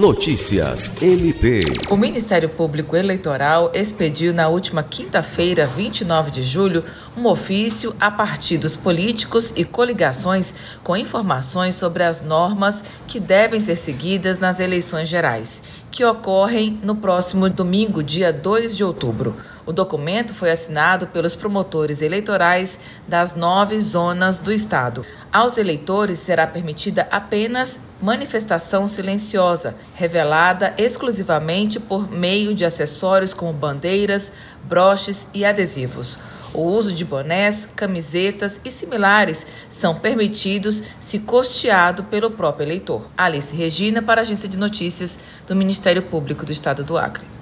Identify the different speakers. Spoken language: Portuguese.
Speaker 1: Notícias MP.
Speaker 2: O Ministério Público Eleitoral expediu na última quinta-feira, 29 de julho, um ofício a partidos políticos e coligações com informações sobre as normas que devem ser seguidas nas eleições gerais, que ocorrem no próximo domingo, dia 2 de outubro. O documento foi assinado pelos promotores eleitorais das nove zonas do estado. Aos eleitores será permitida apenas manifestação silenciosa, revelada exclusivamente por meio de acessórios como bandeiras, broches e adesivos. O uso de bonés, camisetas e similares são permitidos se custeado pelo próprio eleitor. Alice Regina, para a Agência de Notícias do Ministério Público do Estado do Acre.